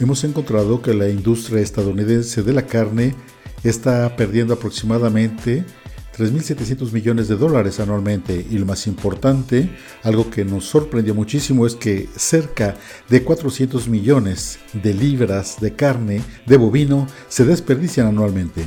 hemos encontrado que la industria estadounidense de la carne está perdiendo aproximadamente 3.700 millones de dólares anualmente y lo más importante, algo que nos sorprendió muchísimo es que cerca de 400 millones de libras de carne de bovino se desperdician anualmente.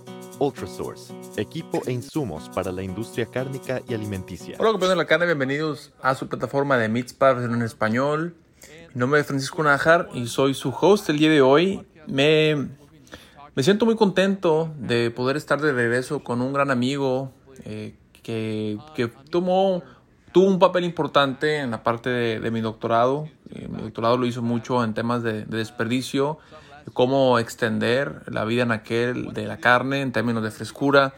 Ultrasource, equipo e insumos para la industria cárnica y alimenticia. Hola compañeros de la carne, bienvenidos a su plataforma de Meatspar en español. Mi nombre es Francisco Najar y soy su host el día de hoy. Me, me siento muy contento de poder estar de regreso con un gran amigo eh, que, que tomó, tuvo un papel importante en la parte de, mi doctorado. Eh, mi doctorado lo hizo mucho en temas de, de desperdicio cómo extender la vida en aquel de la carne en términos de frescura.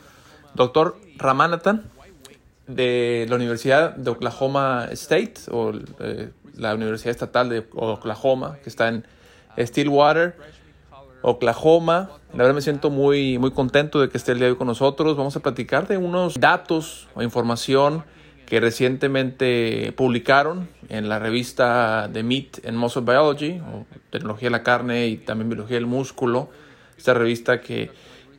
Doctor Ramanathan, de la Universidad de Oklahoma State, o eh, la Universidad Estatal de Oklahoma, que está en Stillwater, Oklahoma. La verdad me siento muy, muy contento de que esté el día de hoy con nosotros. Vamos a platicar de unos datos o información que recientemente publicaron en la revista The Meat and Muscle Biology, o Tecnología de la Carne y también Biología del Músculo. Esta revista que,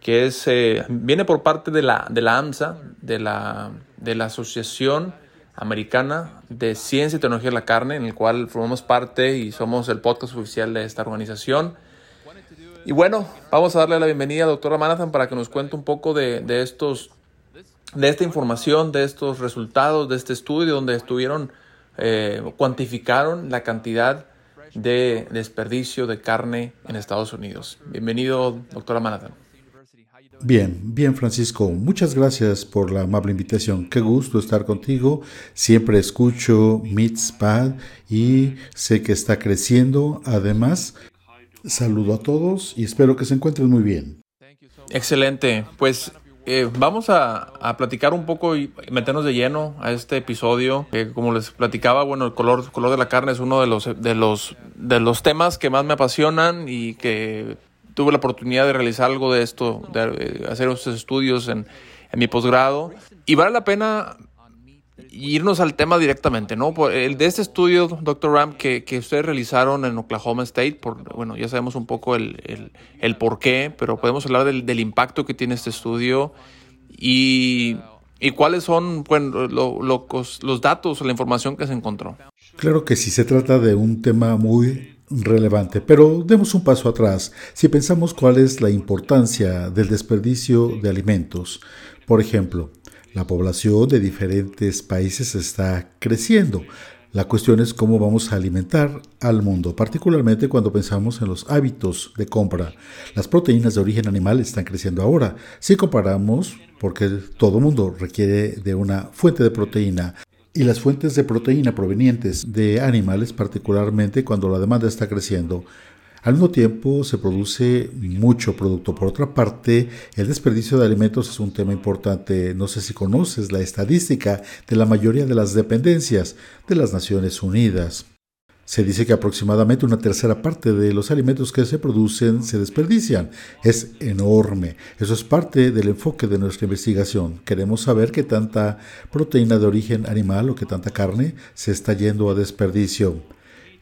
que es, eh, viene por parte de la, de la AMSA, de la, de la Asociación Americana de Ciencia y Tecnología de la Carne, en el cual formamos parte y somos el podcast oficial de esta organización. Y bueno, vamos a darle la bienvenida a doctora Manathan para que nos cuente un poco de, de estos de esta información, de estos resultados, de este estudio donde estuvieron, eh, cuantificaron la cantidad de desperdicio de carne en Estados Unidos. Bienvenido, doctora Manhattan. Bien, bien Francisco, muchas gracias por la amable invitación. Qué gusto estar contigo. Siempre escucho Meatspad y sé que está creciendo. Además, saludo a todos y espero que se encuentren muy bien. Excelente. Pues eh, vamos a, platicar un poco y meternos de lleno a este episodio. como les platicaba, bueno, el color, color de la carne es uno de los, de, los, de los temas que más me apasionan y que tuve la oportunidad de realizar algo de esto, de eh, hacer estos estudios en, en mi posgrado. Y vale la pena irnos al tema directamente, ¿no? El de este estudio, Dr. Ram, que, que ustedes realizaron en Oklahoma State, por, bueno, ya sabemos un poco el, el, el por qué, pero podemos hablar del, del, impacto que tiene este estudio y, y cuáles son bueno, lo, los datos o la información que se encontró. Claro que sí, se trata de un tema muy relevante, pero demos un paso atrás. Si pensamos cuál es la importancia del desperdicio de alimentos, por ejemplo, la población de diferentes países está creciendo. La cuestión es cómo vamos a alimentar al mundo, particularmente cuando pensamos en los hábitos de compra. Las proteínas de origen animal están creciendo ahora. Si comparamos, porque todo mundo requiere de una fuente de proteína, y las fuentes de proteína provenientes de animales, particularmente cuando la demanda está creciendo, al mismo tiempo se produce mucho producto. Por otra parte, el desperdicio de alimentos es un tema importante. No sé si conoces la estadística de la mayoría de las dependencias de las Naciones Unidas. Se dice que aproximadamente una tercera parte de los alimentos que se producen se desperdician. Es enorme. Eso es parte del enfoque de nuestra investigación. Queremos saber qué tanta proteína de origen animal o qué tanta carne se está yendo a desperdicio.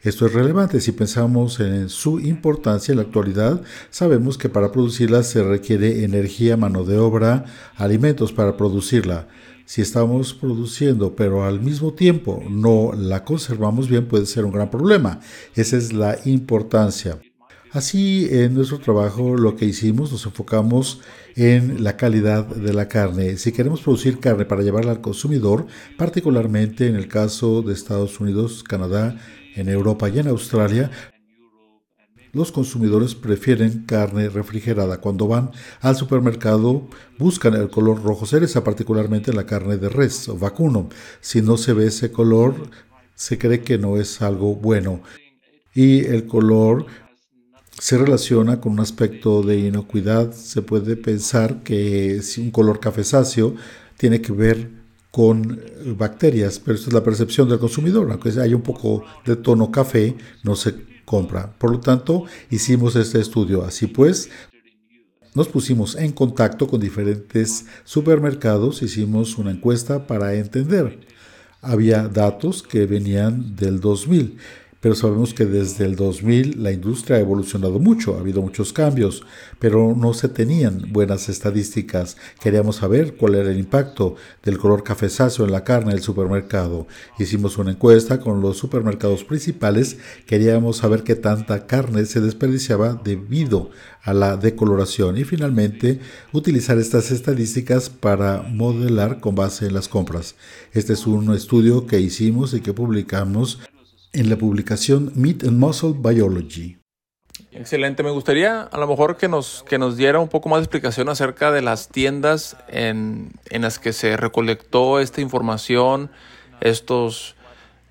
Esto es relevante si pensamos en su importancia en la actualidad. Sabemos que para producirla se requiere energía, mano de obra, alimentos para producirla. Si estamos produciendo pero al mismo tiempo no la conservamos bien puede ser un gran problema. Esa es la importancia. Así, en nuestro trabajo lo que hicimos nos enfocamos en la calidad de la carne. Si queremos producir carne para llevarla al consumidor, particularmente en el caso de Estados Unidos, Canadá en Europa y en Australia, los consumidores prefieren carne refrigerada. Cuando van al supermercado buscan el color rojo cereza, particularmente la carne de res o vacuno. Si no se ve ese color, se cree que no es algo bueno. Y el color se relaciona con un aspecto de inocuidad. Se puede pensar que si un color cafezáceo tiene que ver con bacterias, pero esta es la percepción del consumidor. Aunque haya un poco de tono café, no se compra. Por lo tanto, hicimos este estudio. Así pues, nos pusimos en contacto con diferentes supermercados, hicimos una encuesta para entender. Había datos que venían del 2000 pero sabemos que desde el 2000 la industria ha evolucionado mucho, ha habido muchos cambios, pero no se tenían buenas estadísticas. Queríamos saber cuál era el impacto del color cafezáceo en la carne del supermercado. Hicimos una encuesta con los supermercados principales, queríamos saber qué tanta carne se desperdiciaba debido a la decoloración y finalmente utilizar estas estadísticas para modelar con base en las compras. Este es un estudio que hicimos y que publicamos en la publicación Meat and Muscle Biology. Excelente, me gustaría a lo mejor que nos, que nos diera un poco más de explicación acerca de las tiendas en, las que se recolectó esta información, estos,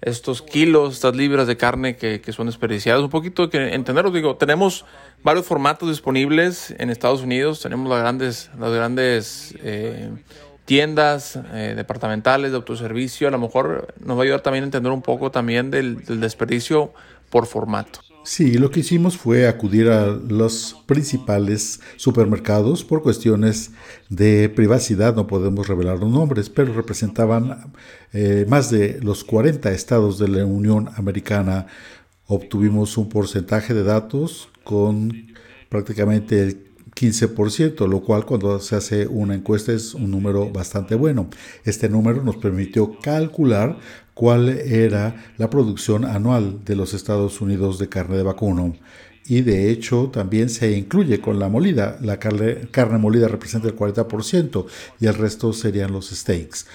estos kilos, estas libras de carne que, son desperdiciadas. Un poquito que entenderlo, digo, tenemos varios formatos disponibles en Estados Unidos, tenemos las grandes, las grandes eh, tiendas eh, departamentales de autoservicio, a lo mejor nos va a ayudar también a entender un poco también del, desperdicio por formato. Sí, lo que hicimos fue acudir a los principales supermercados por cuestiones de privacidad, no podemos revelar los nombres, pero representaban eh, más de los 40 estados de la Unión Americana. Obtuvimos un porcentaje de datos con prácticamente el 15%, lo cual cuando se hace una encuesta es un número bastante bueno. Este número nos permitió calcular cuál era la producción anual de los Estados Unidos de carne de vacuno. Y de hecho también se incluye con la molida. La carne, molida representa el 40% y el resto serían los steaks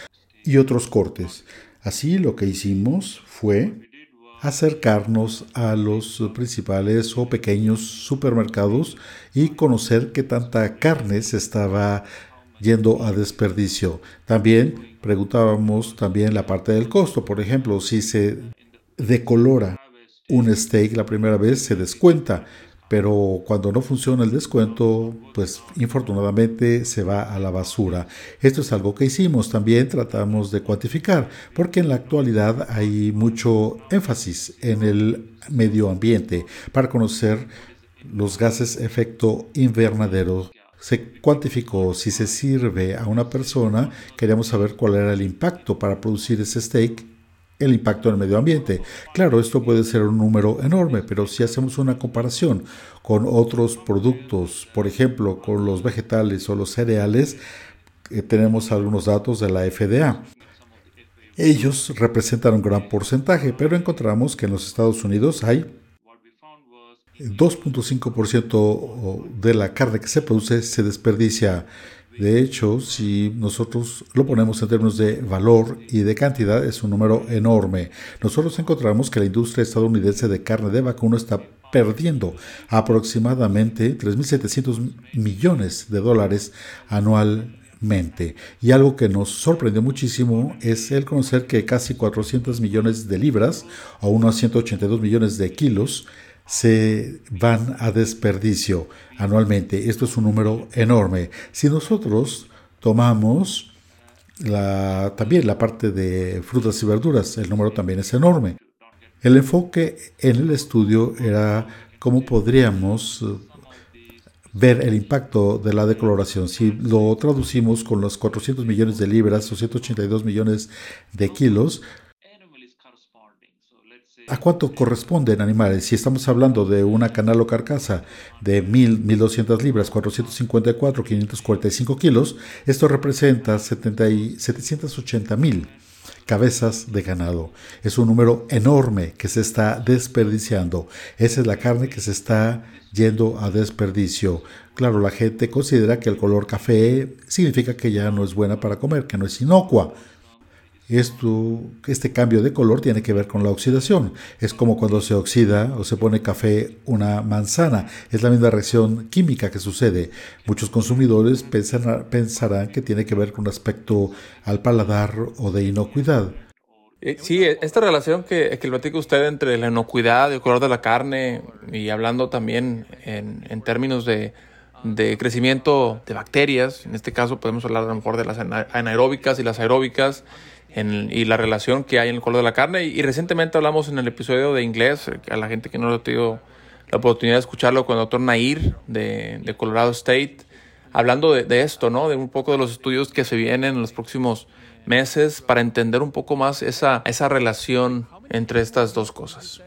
y otros cortes. Así lo que hicimos fue acercarnos a los principales o pequeños supermercados y conocer qué tanta carne se estaba yendo a desperdicio. También preguntábamos también la parte del costo, por ejemplo, si se decolora un steak la primera vez se descuenta, pero cuando no funciona el descuento, pues infortunadamente se va a la basura. Esto es algo que hicimos, también tratamos de cuantificar, porque en la actualidad hay mucho énfasis en el medio ambiente para conocer los gases efecto invernadero. Se cuantificó si se sirve a una persona, queríamos saber cuál era el impacto para producir ese steak el impacto en el medio ambiente. Claro, esto puede ser un número enorme, pero si hacemos una comparación con otros productos, por ejemplo, con los vegetales o los cereales, eh, tenemos algunos datos de la FDA. Ellos representan un gran porcentaje, pero encontramos que en los Estados Unidos hay 2.5% de la carne que se produce se desperdicia de hecho, si nosotros lo ponemos en términos de valor y de cantidad, es un número enorme. Nosotros encontramos que la industria estadounidense de carne de vacuno está perdiendo aproximadamente 3.700 millones de dólares anualmente. Y algo que nos sorprendió muchísimo es el conocer que casi 400 millones de libras o unos 182 millones de kilos se van a desperdicio anualmente. Esto es un número enorme. Si nosotros tomamos también la parte de frutas y verduras, el número también es enorme. El enfoque en el estudio era cómo podríamos eh, ver el impacto de la decoloración. Si lo traducimos con los 400 millones de libras o 182 millones de kilos, ¿A cuánto corresponden animales? Si estamos hablando de una canal o carcasa de 1000, 1200 libras, 454, 545 kilos, esto representa 780 mil cabezas de ganado. Es un número enorme que se está desperdiciando. Esa es la carne que se está yendo a desperdicio. Claro, la gente considera que el color café significa que ya no es buena para comer, que no es inocua. Esto, este cambio de color tiene que ver con la oxidación. Es como cuando se oxida o se pone café una manzana. Es la misma reacción química que sucede. Muchos consumidores pensarán que tiene que ver con un aspecto al paladar o de inocuidad. Eh, sí, esta relación que, que platica usted entre la inocuidad y el color de la carne y hablando también en, términos de, crecimiento de bacterias, en este caso podemos hablar a lo mejor de las anaeróbicas y las aeróbicas en, y la relación que hay en el color de la carne. Y, recientemente hablamos en el episodio de inglés, eh, a la gente que no ha tenido la oportunidad de escucharlo con el doctor Nair de, de Colorado State, hablando de, de esto, ¿no? De un poco de los estudios que se vienen en los próximos meses para entender un poco más esa, esa relación entre estas dos cosas.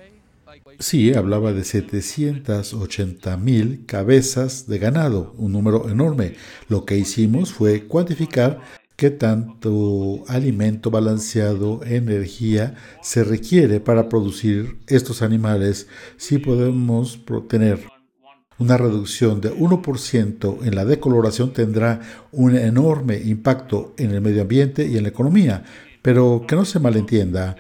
Sí, hablaba de 780 mil cabezas de ganado, un número enorme. Lo que hicimos fue cuantificar qué tanto alimento balanceado, energía se requiere para producir estos animales. Si podemos tener una reducción de 1% en la decoloración tendrá un enorme impacto en el medio ambiente y en la economía, pero que no se malentienda.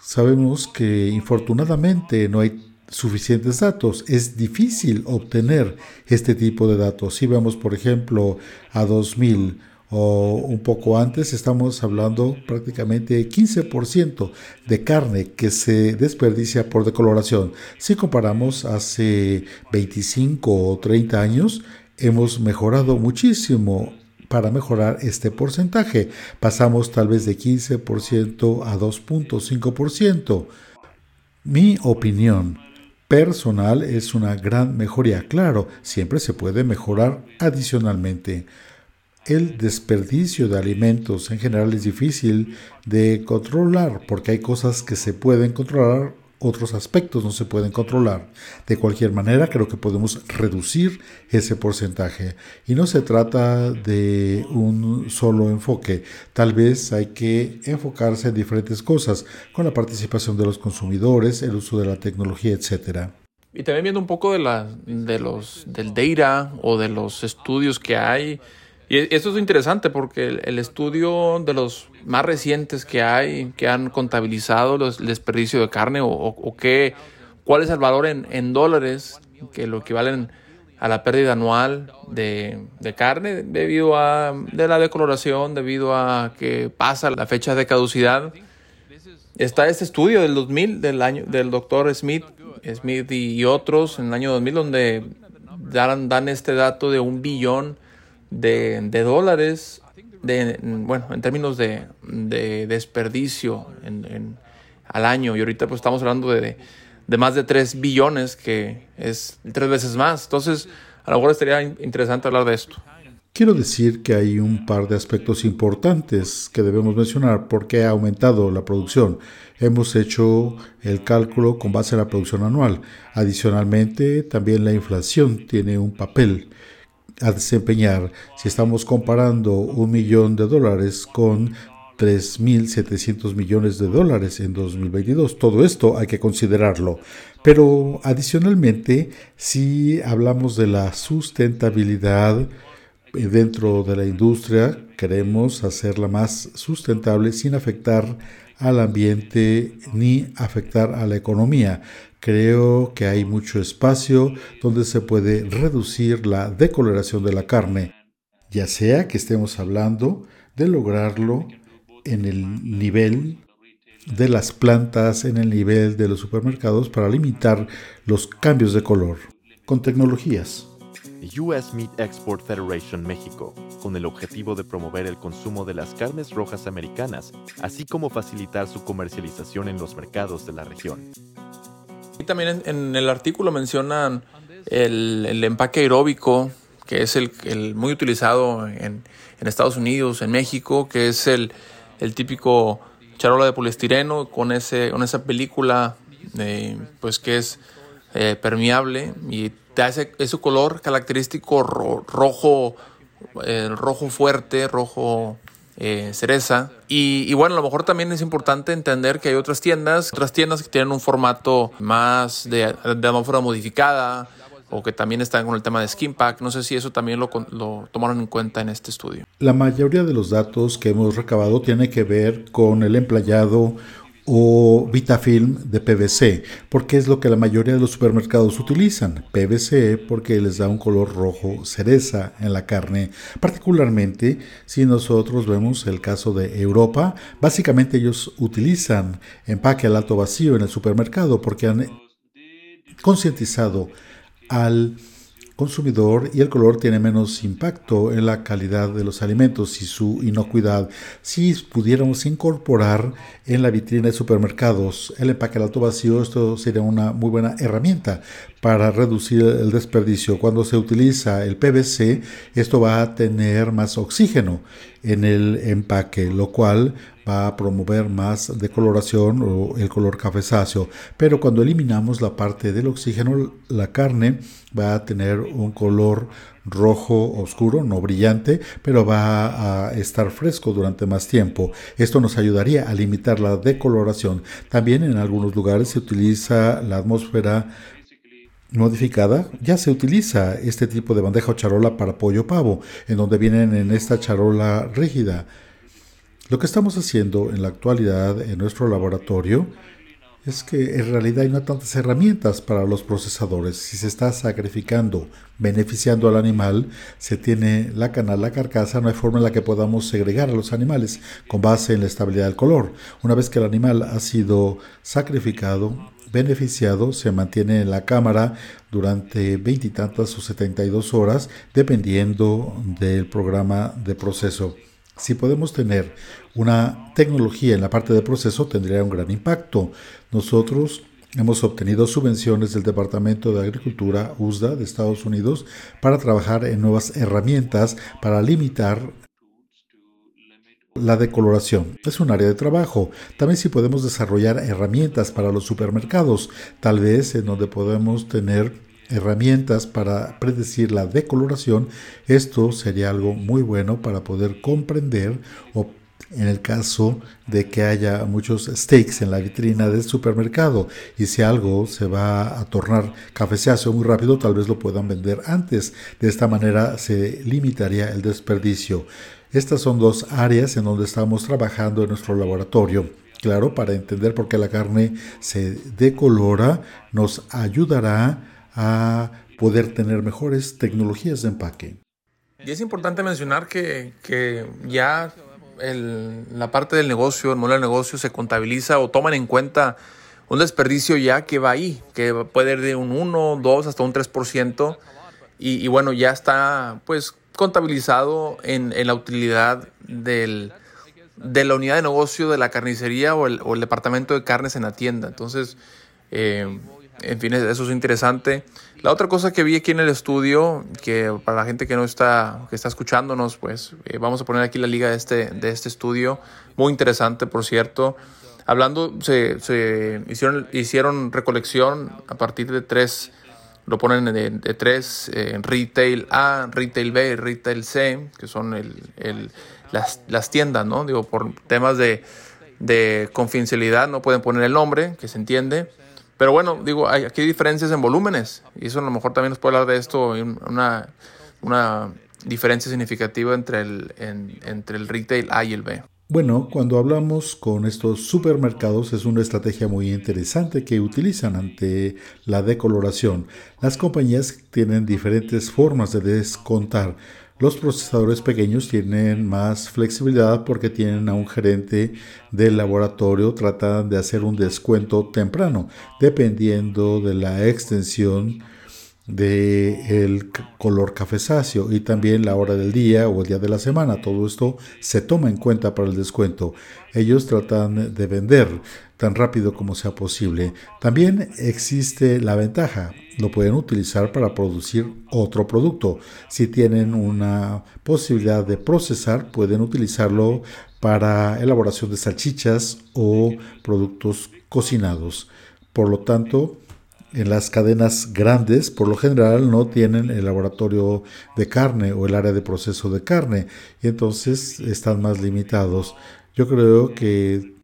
Sabemos que infortunadamente no hay suficientes datos. Es difícil obtener este tipo de datos. Si vemos, por ejemplo, a 2000 o un poco antes, estamos hablando prácticamente 15% de carne que se desperdicia por decoloración. Si comparamos hace 25 o 30 años, hemos mejorado muchísimo para mejorar este porcentaje. Pasamos tal vez de 15% a 2.5%. Mi opinión personal es una gran mejoría. Claro, siempre se puede mejorar adicionalmente. El desperdicio de alimentos en general es difícil de controlar porque hay cosas que se pueden controlar, otros aspectos no se pueden controlar. De cualquier manera, creo que podemos reducir ese porcentaje. Y no se trata de un solo enfoque. Tal vez hay que enfocarse en diferentes cosas, con la participación de los consumidores, el uso de la tecnología, etc. Y también viendo un poco de, la, de los, del data o de los estudios que hay y esto es interesante porque el, estudio de los más recientes que hay, que han contabilizado los, el desperdicio de carne o, qué, cuál es el valor en, dólares que lo equivalen a la pérdida anual de, carne debido a de la decoloración, debido a que pasa la fecha de caducidad. Está este estudio del 2000 del año del doctor Smith, Smith y, otros en el año 2000 donde dan, dan este dato de un billón de, dólares, de, bueno, en términos de, desperdicio en, al año. Y ahorita pues estamos hablando de, de más de 3 billones, que es tres veces más. Entonces, a lo mejor estaría interesante hablar de esto. Quiero decir que hay un par de aspectos importantes que debemos mencionar porque ha aumentado la producción. Hemos hecho el cálculo con base a la producción anual. Adicionalmente, también la inflación tiene un papel a desempeñar si estamos comparando un millón de dólares con 3.700 millones de dólares en 2022. Todo esto hay que considerarlo. Pero adicionalmente, si hablamos de la sustentabilidad dentro de la industria, queremos hacerla más sustentable sin afectar al ambiente ni afectar a la economía. Creo que hay mucho espacio donde se puede reducir la decoloración de la carne, ya sea que estemos hablando de lograrlo en el nivel de las plantas, en el nivel de los supermercados para limitar los cambios de color con tecnologías. US Meat Export Federation México, con el objetivo de promover el consumo de las carnes rojas americanas, así como facilitar su comercialización en los mercados de la región. Y también en, el artículo mencionan el, empaque aeróbico, que es el, muy utilizado en, Estados Unidos, en México, que es el, típico charola de poliestireno con, ese, con esa película eh, pues que es eh, permeable y te hace ese color característico rojo, eh, rojo fuerte, rojo eh, cereza. Y, bueno, a lo mejor también es importante entender que hay otras tiendas, otras tiendas que tienen un formato más de, de atmósfera modificada o que también están con el tema de skin pack. No sé si eso también lo, lo, tomaron en cuenta en este estudio. La mayoría de los datos que hemos recabado tiene que ver con el empleado o Vitafilm de PVC, porque es lo que la mayoría de los supermercados utilizan. PVC porque les da un color rojo cereza en la carne, particularmente si nosotros vemos el caso de Europa, básicamente ellos utilizan empaque al alto vacío en el supermercado porque han concientizado al consumidor y el color tiene menos impacto en la calidad de los alimentos y su inocuidad. Si pudiéramos incorporar en la vitrina de supermercados el empaque al alto vacío, esto sería una muy buena herramienta para reducir el desperdicio. Cuando se utiliza el PVC, esto va a tener más oxígeno en el empaque, lo cual va a promover más decoloración o el color cafezáceo. Pero cuando eliminamos la parte del oxígeno, la carne va a tener un color rojo oscuro, no brillante, pero va a estar fresco durante más tiempo. Esto nos ayudaría a limitar la decoloración. También en algunos lugares se utiliza la atmósfera modificada, ya se utiliza este tipo de bandeja o charola para pollo pavo, en donde vienen en esta charola rígida. Lo que estamos haciendo en la actualidad en nuestro laboratorio es que en realidad hay no tantas herramientas para los procesadores. Si se está sacrificando, beneficiando al animal, se tiene la canal, la carcasa, no hay forma en la que podamos segregar a los animales con base en la estabilidad del color. Una vez que el animal ha sido sacrificado, beneficiado se mantiene en la cámara durante veintitantas o 72 horas, dependiendo del programa de proceso. Si podemos tener una tecnología en la parte de proceso, tendría un gran impacto. Nosotros hemos obtenido subvenciones del Departamento de Agricultura USDA de Estados Unidos para trabajar en nuevas herramientas para limitar la decoloración es un área de trabajo. También si podemos desarrollar herramientas para los supermercados, tal vez en donde podemos tener herramientas para predecir la decoloración, esto sería algo muy bueno para poder comprender o en el caso de que haya muchos steaks en la vitrina del supermercado y si algo se va a tornar cafecéazo muy rápido, tal vez lo puedan vender antes. De esta manera se limitaría el desperdicio. Estas son dos áreas en donde estamos trabajando en nuestro laboratorio. Claro, para entender por qué la carne se decolora, nos ayudará a poder tener mejores tecnologías de empaque. Y es importante mencionar que, que ya la parte del negocio, el modelo de negocio se contabiliza o toman en cuenta un desperdicio ya que va ahí, que puede ir de un 1, 2 hasta un 3%. Y, y bueno, ya está pues contabilizado en, en la utilidad del, de la unidad de negocio de la carnicería o el, o el departamento de carnes en la tienda. Entonces, eh, en fin, eso es interesante. La otra cosa que vi aquí en el estudio, que para la gente que no está, que está escuchándonos, pues eh, vamos a poner aquí la liga de este, de este estudio. Muy interesante, por cierto. Hablando, se, se hicieron, hicieron recolección a partir de tres lo ponen de, tres, eh, Retail A, Retail B y Retail C, que son el, las, tiendas, ¿no? Digo, por temas de, confidencialidad no pueden poner el nombre, que se entiende. Pero bueno, digo, hay, aquí hay diferencias en volúmenes, y eso a lo mejor también nos puede hablar de esto, una, una diferencia significativa entre el, entre el Retail A y el B. Bueno, cuando hablamos con estos supermercados es una estrategia muy interesante que utilizan ante la decoloración. Las compañías tienen diferentes formas de descontar. Los procesadores pequeños tienen más flexibilidad porque tienen a un gerente del laboratorio, tratan de hacer un descuento temprano, dependiendo de la extensión de el color cafezáceo y también la hora del día o el día de la semana. Todo esto se toma en cuenta para el descuento. Ellos tratan de vender tan rápido como sea posible. También existe la ventaja. Lo pueden utilizar para producir otro producto. Si tienen una posibilidad de procesar, pueden utilizarlo para elaboración de salchichas o productos cocinados. Por lo tanto, en las cadenas grandes, por lo general, no tienen el laboratorio de carne o el área de proceso de carne y entonces están más limitados. Yo creo que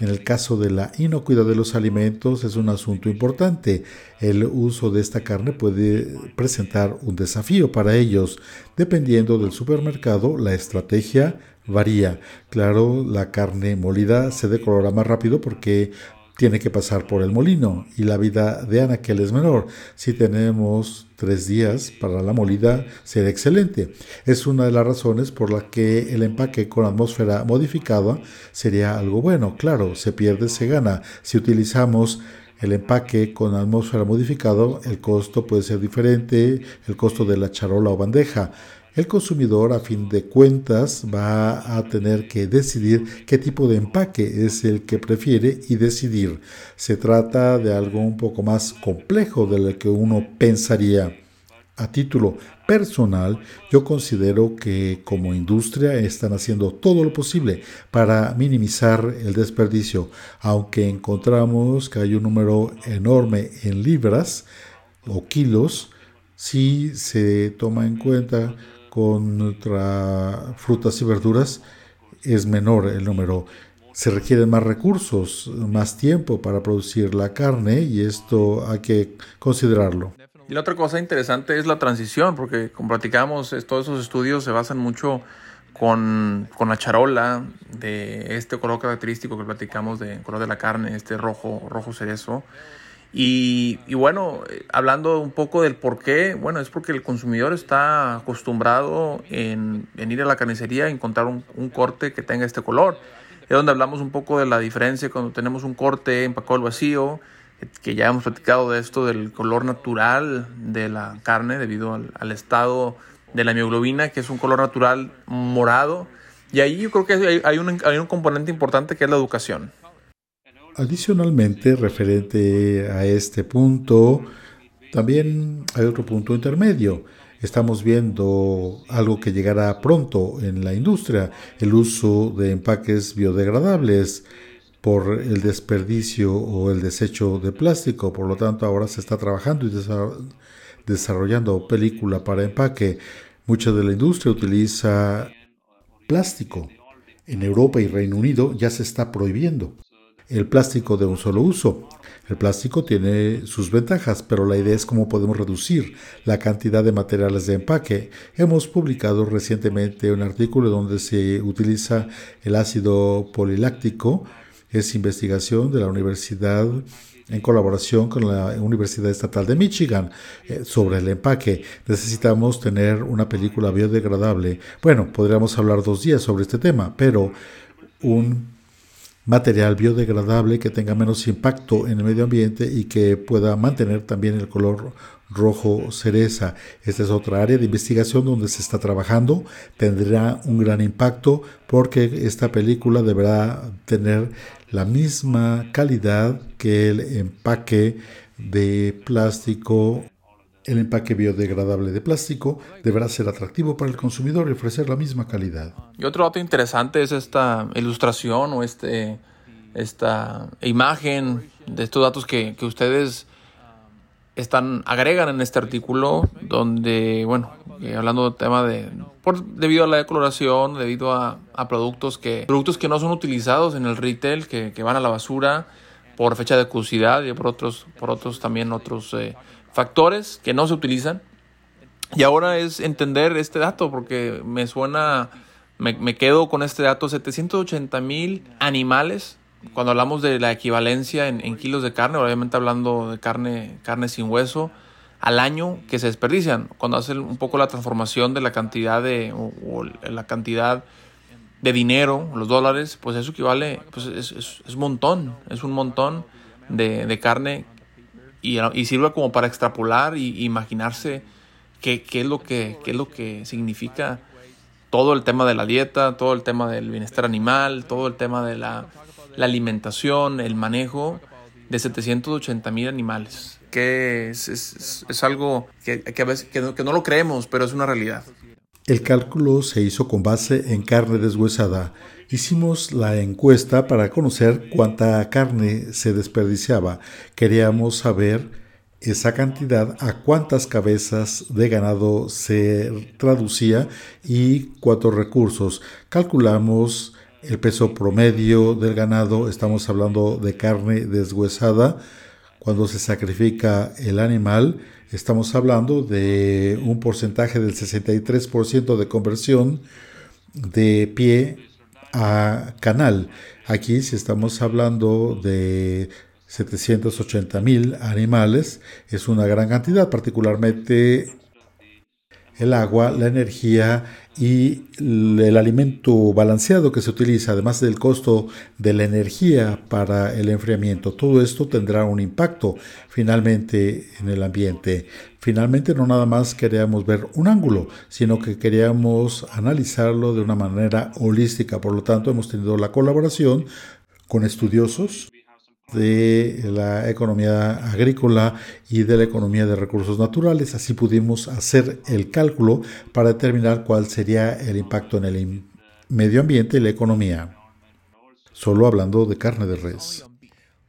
En el caso de la inocuidad de los alimentos es un asunto importante. El uso de esta carne puede presentar un desafío para ellos. Dependiendo del supermercado, la estrategia varía. Claro, la carne molida se decolora más rápido porque tiene que pasar por el molino y la vida de anaquel es menor. Si tenemos tres días para la molida, será excelente. Es una de las razones por la que el empaque con atmósfera modificada sería algo bueno. Claro, se pierde, se gana. Si utilizamos el empaque con atmósfera modificado, el costo puede ser diferente, el costo de la charola o bandeja. El consumidor, a fin de cuentas, va a tener que decidir qué tipo de empaque es el que prefiere y decidir. Se trata de algo un poco más complejo de lo que uno pensaría. A título personal, yo considero que como industria están haciendo todo lo posible para minimizar el desperdicio, aunque encontramos que hay un número enorme en libras o kilos, si se toma en cuenta contra frutas y verduras es menor el número. Se requieren más recursos, más tiempo para producir la carne y esto hay que considerarlo. Y la otra cosa interesante es la transición, porque como platicamos, todos esos estudios se basan mucho con, con, la charola de este color característico que platicamos de color de la carne, este rojo, rojo cerezo. Y, bueno, eh, hablando un poco del por qué, bueno, es porque el consumidor está acostumbrado en, ir a la carnicería a encontrar un, corte que tenga este color. Es donde hablamos un poco de la diferencia cuando tenemos un corte empacado al vacío, que ya hemos platicado de esto del color natural de la carne debido al, estado de la hemoglobina, que es un color natural morado. Y ahí yo creo que hay, un, hay un componente importante que es la educación. Adicionalmente, referente a este punto, también hay otro punto intermedio. Estamos viendo algo que llegará pronto en la industria, el uso de empaques biodegradables por el desperdicio o el desecho de plástico. Por lo tanto, ahora se está trabajando y desarrollando película para empaque. Mucha de la industria utiliza plástico. En Europa y Reino Unido ya se está prohibiendo el plástico de un solo uso. El plástico tiene sus ventajas, pero la idea es cómo podemos reducir la cantidad de materiales de empaque. Hemos publicado recientemente un artículo donde se utiliza el ácido poliláctico. Es investigación de la universidad en colaboración con la Universidad Estatal de Michigan eh, sobre el empaque. Necesitamos tener una película biodegradable. Bueno, podríamos hablar dos días sobre este tema, pero un material biodegradable que tenga menos impacto en el medio ambiente y que pueda mantener también el color rojo cereza. Esta es otra área de investigación donde se está trabajando. Tendrá un gran impacto porque esta película deberá tener la misma calidad que el empaque de plástico el empaque biodegradable de plástico deberá ser atractivo para el consumidor y ofrecer la misma calidad. Y otro dato interesante es esta ilustración o este, esta imagen de estos datos que, que ustedes están, agregan en este artículo, donde, bueno, eh, hablando del tema de, por, debido a la decoloración, debido a, a, productos, que, productos que no son utilizados en el retail, que, que, van a la basura por fecha de caducidad y por otros, por otros también otros eh, factores que no se utilizan. Y ahora es entender este dato porque me suena, me, quedo con este dato, 780 mil animales. Cuando hablamos de la equivalencia en, kilos de carne, obviamente hablando de carne, carne sin hueso, al año que se desperdician. Cuando hacen un poco la transformación de la cantidad de, la cantidad de dinero, los dólares, pues eso equivale, pues es, es, es un montón, es un montón de, de carne y, sirve como para extrapolar y imaginarse qué, es lo que, es lo que significa todo el tema de la dieta, todo el tema del bienestar animal, todo el tema de la, alimentación, el manejo de 780 mil animales. Que es, es, es algo que, que, a veces, que, que no lo creemos, pero es una realidad. El cálculo se hizo con base en carne deshuesada Hicimos la encuesta para conocer cuánta carne se desperdiciaba. Queríamos saber esa cantidad a cuántas cabezas de ganado se traducía y cuántos recursos. Calculamos el peso promedio del ganado, estamos hablando de carne deshuesada, cuando se sacrifica el animal, estamos hablando de un porcentaje del 63% de conversión de pie a canal. Aquí si estamos hablando de 780 mil animales, es una gran cantidad, particularmente el agua, la energía y el alimento balanceado que se utiliza, además del costo de la energía para el enfriamiento. Todo esto tendrá un impacto finalmente en el ambiente. Finalmente no nada más queríamos ver un ángulo, sino que queríamos analizarlo de una manera holística. Por lo tanto, hemos tenido la colaboración con estudiosos de la economía agrícola y de la economía de recursos naturales. Así pudimos hacer el cálculo para determinar cuál sería el impacto en el medio ambiente y la economía. Solo hablando de carne de res.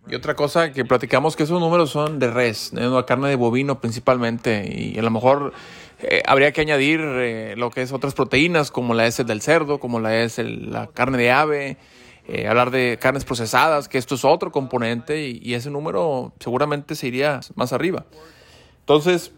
Y otra cosa que platicamos que esos números son de res, de carne de bovino principalmente, y a lo mejor eh, habría que añadir eh, lo que es otras proteínas como la es del cerdo, como la es la carne de ave, eh, hablar de carnes procesadas, que esto es otro componente y, ese número seguramente se iría más arriba. Entonces,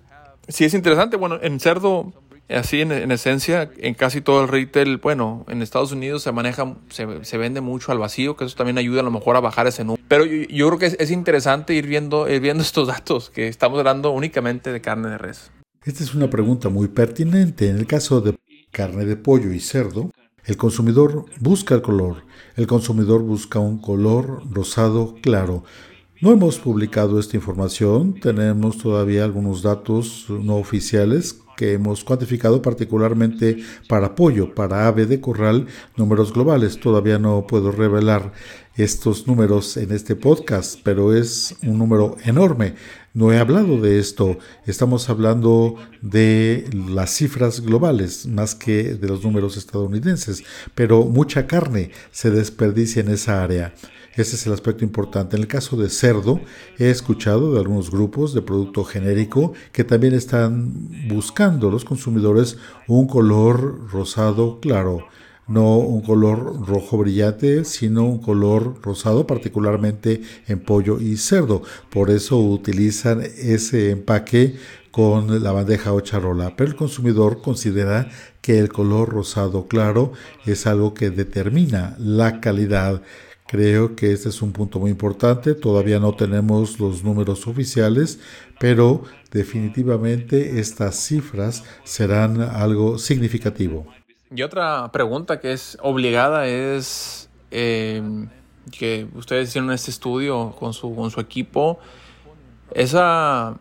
si es interesante. Bueno, en cerdo, así en, esencia, en casi todo el retail, bueno, en Estados Unidos se maneja, se, vende mucho al vacío, que eso también ayuda a lo mejor a bajar ese número. Pero yo, creo que es, interesante ir viendo, ir viendo estos datos, que estamos hablando únicamente de carne de res. Esta es una pregunta muy pertinente. En el caso de carne de pollo y cerdo, el consumidor busca el color. El consumidor busca un color rosado claro. No hemos publicado esta información, tenemos todavía algunos datos no oficiales que hemos cuantificado particularmente para pollo, para ave de corral, números globales. Todavía no puedo revelar estos números en este podcast, pero es un número enorme. No he hablado de esto, estamos hablando de las cifras globales más que de los números estadounidenses, pero mucha carne se desperdicia en esa área. Ese es el aspecto importante. En el caso de cerdo, he escuchado de algunos grupos de producto genérico que también están buscando los consumidores un color rosado claro no un color rojo brillante, sino un color rosado, particularmente en pollo y cerdo. Por eso utilizan ese empaque con la bandeja o charola, pero el consumidor considera que el color rosado claro es algo que determina la calidad. Creo que este es un punto muy importante. Todavía no tenemos los números oficiales, pero definitivamente estas cifras serán algo significativo. Y otra pregunta que es obligada es eh, que ustedes hicieron este estudio con su, con su equipo. Esa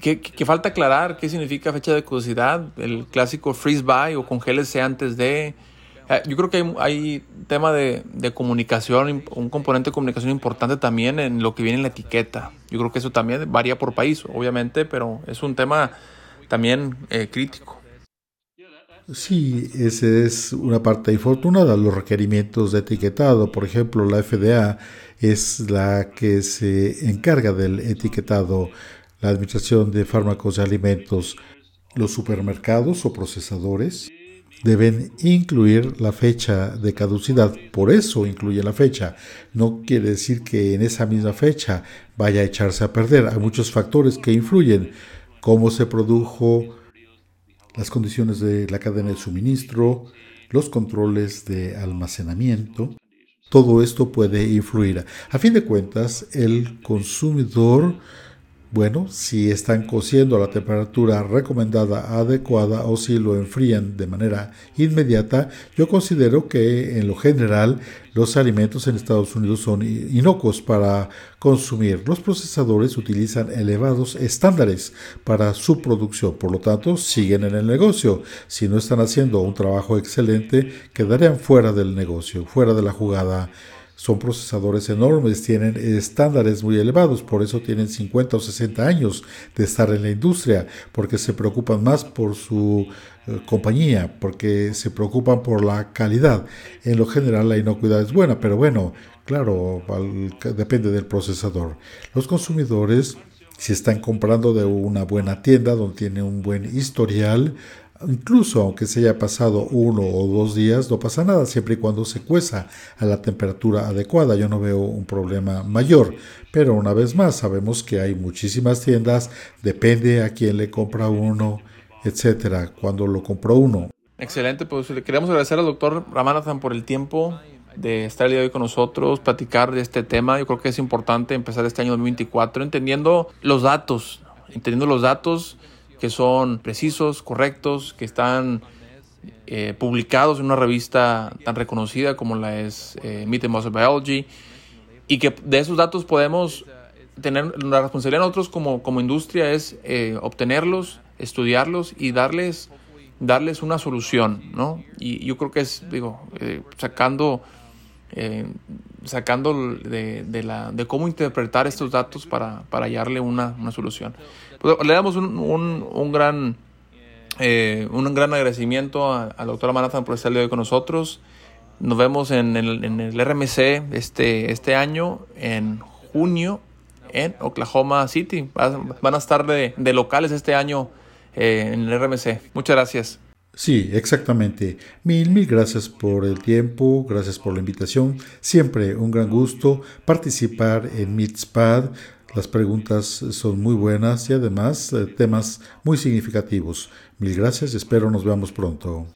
que, falta aclarar qué significa fecha de caducidad, el clásico freeze buy o congélese antes de. Eh, yo creo que hay, hay tema de, de, comunicación, un componente de comunicación importante también en lo que viene en la etiqueta. Yo creo que eso también varía por país, obviamente, pero es un tema también eh, crítico. Sí, esa es una parte infortunada. Los requerimientos de etiquetado, por ejemplo, la FDA es la que se encarga del etiquetado, la Administración de Fármacos y Alimentos. Los supermercados o procesadores deben incluir la fecha de caducidad. Por eso incluye la fecha. No quiere decir que en esa misma fecha vaya a echarse a perder. Hay muchos factores que influyen. Cómo se produjo, las condiciones de la cadena de suministro, los controles de almacenamiento. Todo esto puede influir. A fin de cuentas, el consumidor bueno, si están cociendo a la temperatura recomendada adecuada o si lo enfrían de manera inmediata, yo considero que en lo general los alimentos en Estados Unidos son inocuos para consumir. Los procesadores utilizan elevados estándares para su producción, por lo tanto siguen en el negocio. Si no están haciendo un trabajo excelente, quedarían fuera del negocio, fuera de la jugada son procesadores enormes, tienen estándares muy elevados, por eso tienen 50 o 60 años de estar en la industria, porque se preocupan más por su eh, compañía, porque se preocupan por la calidad. En lo general la inocuidad es buena, pero bueno, claro, depende del procesador. Los consumidores, si están comprando de una buena tienda donde tiene un buen historial, Incluso aunque se haya pasado uno o dos días, no pasa nada, siempre y cuando se cueza a la temperatura adecuada. Yo no veo un problema mayor. Pero una vez más, sabemos que hay muchísimas tiendas, depende a quién le compra uno, etcétera, cuando lo compró uno. Excelente, pues le queremos agradecer al doctor Ramanathan por el tiempo de estar día de hoy con nosotros, platicar de este tema. Yo creo que es importante empezar este año 2024 entendiendo los datos, entendiendo los datos que son precisos, correctos, que están eh, publicados en una revista tan reconocida como la es eh, Meet and Biology y que de esos datos podemos tener la responsabilidad nosotros como, como industria es eh, obtenerlos, estudiarlos y darles darles una solución, ¿no? Y yo creo que es, digo, eh, sacando eh, sacando de, de, la, de cómo interpretar estos datos para, para hallarle una, una solución. Le damos un, un, un gran, eh, un gran agradecimiento a, la doctora Manathan por estar hoy con nosotros. Nos vemos en el, en el RMC este, este año, en junio, en Oklahoma City. Van a estar de, de locales este año eh, en el RMC. Muchas gracias. Sí, exactamente. Mil, mil gracias por el tiempo, gracias por la invitación. Siempre un gran gusto participar en Meetspad. Las preguntas son muy buenas y además eh, temas muy significativos. Mil gracias y espero nos veamos pronto.